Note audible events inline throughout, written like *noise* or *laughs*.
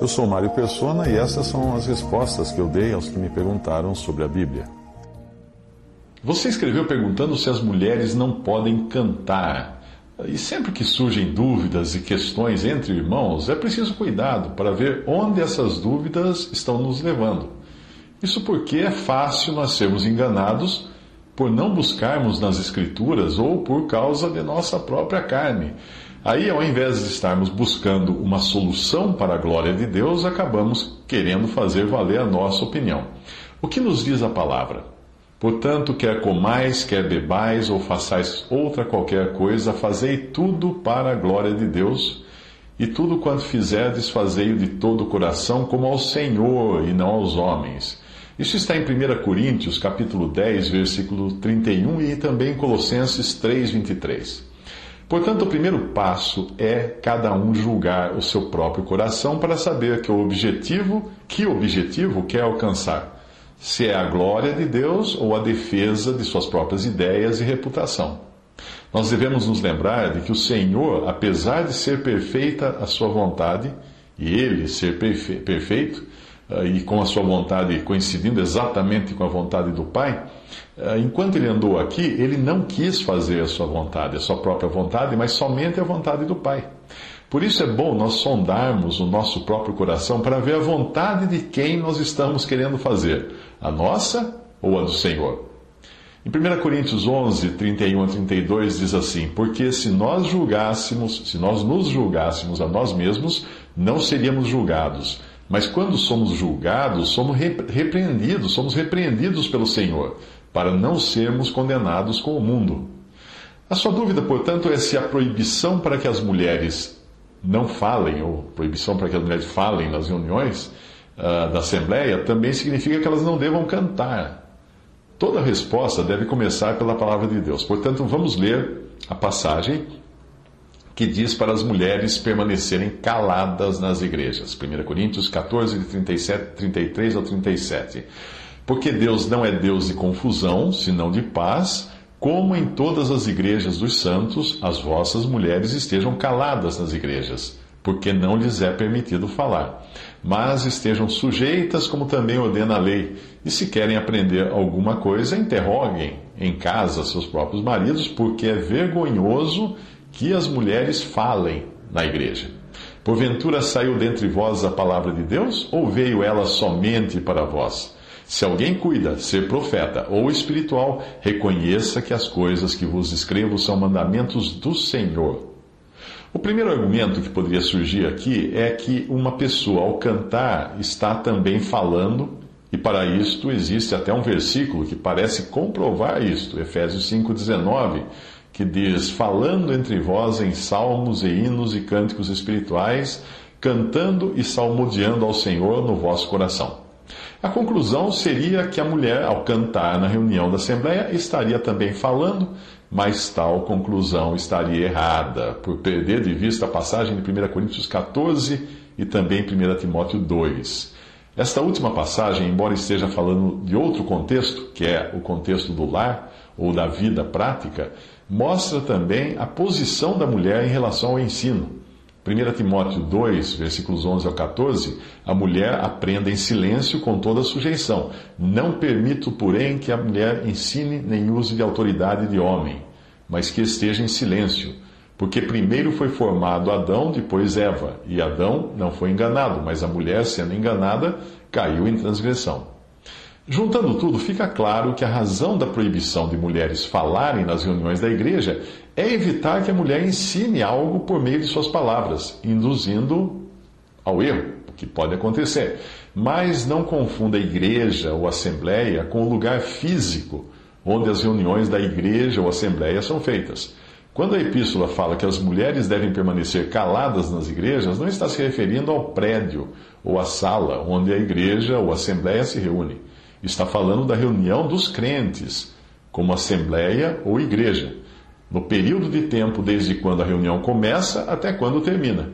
Eu sou Mário Persona e essas são as respostas que eu dei aos que me perguntaram sobre a Bíblia. Você escreveu perguntando se as mulheres não podem cantar. E sempre que surgem dúvidas e questões entre irmãos, é preciso cuidado para ver onde essas dúvidas estão nos levando. Isso porque é fácil nós sermos enganados por não buscarmos nas Escrituras ou por causa de nossa própria carne. Aí, ao invés de estarmos buscando uma solução para a glória de Deus, acabamos querendo fazer valer a nossa opinião. O que nos diz a palavra? Portanto, quer comais, quer bebais, ou façais outra qualquer coisa, fazei tudo para a glória de Deus. E tudo quanto fizerdes, fazei-o de todo o coração, como ao Senhor e não aos homens. Isso está em 1 Coríntios, capítulo 10, versículo 31 e também em Colossenses 3, 23. Portanto, o primeiro passo é cada um julgar o seu próprio coração para saber que o objetivo, que objetivo quer alcançar se é a glória de Deus ou a defesa de suas próprias ideias e reputação. Nós devemos nos lembrar de que o Senhor, apesar de ser perfeita a sua vontade, e ele ser perfe perfeito, e com a sua vontade coincidindo exatamente com a vontade do Pai, uh, enquanto ele andou aqui, ele não quis fazer a sua vontade, a sua própria vontade, mas somente a vontade do Pai. Por isso é bom nós sondarmos o nosso próprio coração para ver a vontade de quem nós estamos querendo fazer, a nossa ou a do Senhor. Em 1 Coríntios 11, 31 a 32 diz assim: Porque se nós julgássemos, se nós nos julgássemos a nós mesmos, não seríamos julgados. Mas quando somos julgados, somos repreendidos, somos repreendidos pelo Senhor, para não sermos condenados com o mundo. A sua dúvida, portanto, é se a proibição para que as mulheres não falem, ou proibição para que as mulheres falem nas reuniões uh, da Assembleia, também significa que elas não devam cantar. Toda resposta deve começar pela palavra de Deus. Portanto, vamos ler a passagem que diz para as mulheres permanecerem caladas nas igrejas. 1 Coríntios 14, de 37, 33 ao 37. Porque Deus não é Deus de confusão, senão de paz como em todas as igrejas dos santos, as vossas mulheres estejam caladas nas igrejas, porque não lhes é permitido falar. Mas estejam sujeitas, como também ordena a lei. E se querem aprender alguma coisa, interroguem em casa seus próprios maridos, porque é vergonhoso que as mulheres falem na igreja. Porventura saiu dentre vós a palavra de Deus, ou veio ela somente para vós? Se alguém cuida ser profeta ou espiritual, reconheça que as coisas que vos escrevo são mandamentos do Senhor. O primeiro argumento que poderia surgir aqui é que uma pessoa, ao cantar, está também falando, e para isto existe até um versículo que parece comprovar isto, Efésios 5,19, que diz: Falando entre vós em salmos e hinos e cânticos espirituais, cantando e salmodiando ao Senhor no vosso coração. A conclusão seria que a mulher, ao cantar na reunião da Assembleia, estaria também falando, mas tal conclusão estaria errada, por perder de vista a passagem de 1 Coríntios 14 e também 1 Timóteo 2. Esta última passagem, embora esteja falando de outro contexto, que é o contexto do lar ou da vida prática, mostra também a posição da mulher em relação ao ensino. 1 Timóteo 2, versículos 11 ao 14, a mulher aprenda em silêncio com toda sujeição. Não permito, porém, que a mulher ensine nem use de autoridade de homem, mas que esteja em silêncio. Porque primeiro foi formado Adão, depois Eva, e Adão não foi enganado, mas a mulher, sendo enganada, caiu em transgressão. Juntando tudo, fica claro que a razão da proibição de mulheres falarem nas reuniões da igreja é evitar que a mulher ensine algo por meio de suas palavras, induzindo ao erro, o que pode acontecer. Mas não confunda a igreja ou assembleia com o lugar físico onde as reuniões da igreja ou assembleia são feitas. Quando a epístola fala que as mulheres devem permanecer caladas nas igrejas, não está se referindo ao prédio ou à sala onde a igreja ou a assembleia se reúne. Está falando da reunião dos crentes, como assembleia ou igreja, no período de tempo desde quando a reunião começa até quando termina.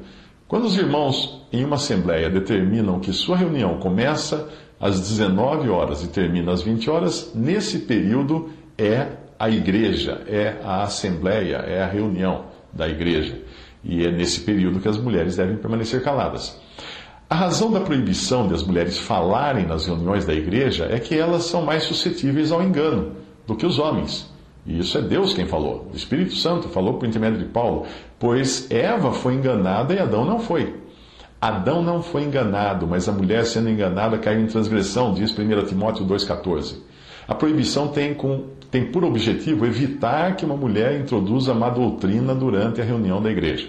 Quando os irmãos em uma assembleia determinam que sua reunião começa às 19 horas e termina às 20 horas, nesse período é a igreja, é a assembleia, é a reunião da igreja. E é nesse período que as mulheres devem permanecer caladas. A razão da proibição de as mulheres falarem nas reuniões da igreja é que elas são mais suscetíveis ao engano do que os homens. E isso é Deus quem falou. O Espírito Santo falou por intermédio de Paulo. Pois Eva foi enganada e Adão não foi. Adão não foi enganado, mas a mulher sendo enganada caiu em transgressão, diz 1 Timóteo 2,14. A proibição tem, com, tem por objetivo evitar que uma mulher introduza má doutrina durante a reunião da igreja.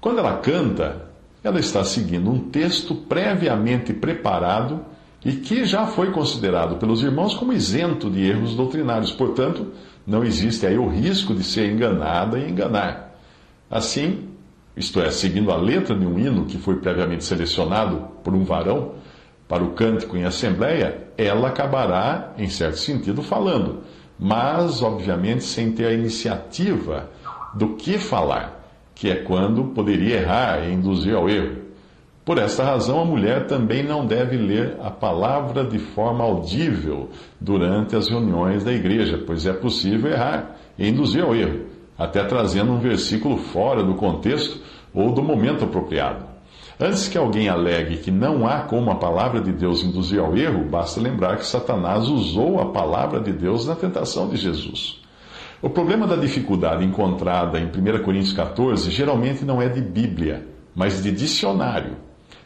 Quando ela canta, ela está seguindo um texto previamente preparado e que já foi considerado pelos irmãos como isento de erros doutrinários. Portanto, não existe aí o risco de ser enganada e enganar. Assim, isto é, seguindo a letra de um hino que foi previamente selecionado por um varão, para o cântico em assembleia, ela acabará, em certo sentido, falando, mas, obviamente, sem ter a iniciativa do que falar, que é quando poderia errar e induzir ao erro. Por esta razão, a mulher também não deve ler a palavra de forma audível durante as reuniões da igreja, pois é possível errar e induzir ao erro, até trazendo um versículo fora do contexto ou do momento apropriado. Antes que alguém alegue que não há como a palavra de Deus induzir ao erro, basta lembrar que Satanás usou a palavra de Deus na tentação de Jesus. O problema da dificuldade encontrada em 1 Coríntios 14 geralmente não é de Bíblia, mas de dicionário.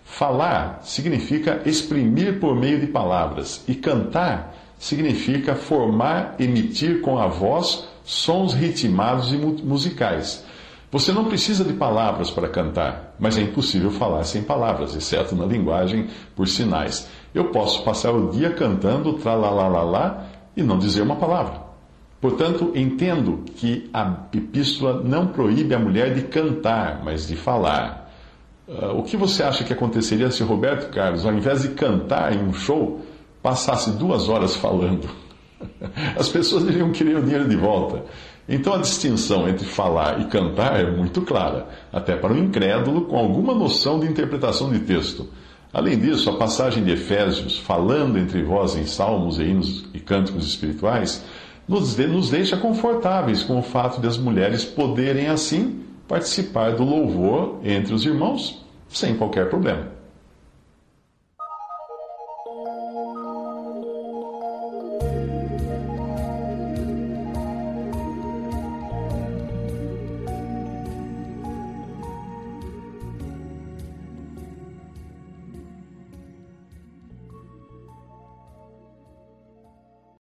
Falar significa exprimir por meio de palavras, e cantar significa formar, emitir com a voz sons ritmados e musicais. Você não precisa de palavras para cantar, mas é impossível falar sem palavras, exceto na linguagem por sinais. Eu posso passar o dia cantando tralalalá e não dizer uma palavra. Portanto, entendo que a epístola não proíbe a mulher de cantar, mas de falar. Uh, o que você acha que aconteceria se Roberto Carlos, ao invés de cantar em um show, passasse duas horas falando? *laughs* As pessoas iriam querer o dinheiro de volta. Então a distinção entre falar e cantar é muito clara, até para o incrédulo com alguma noção de interpretação de texto. Além disso, a passagem de Efésios, falando entre vós em salmos e hinos e cânticos espirituais, nos, nos deixa confortáveis com o fato de as mulheres poderem, assim, participar do louvor entre os irmãos sem qualquer problema.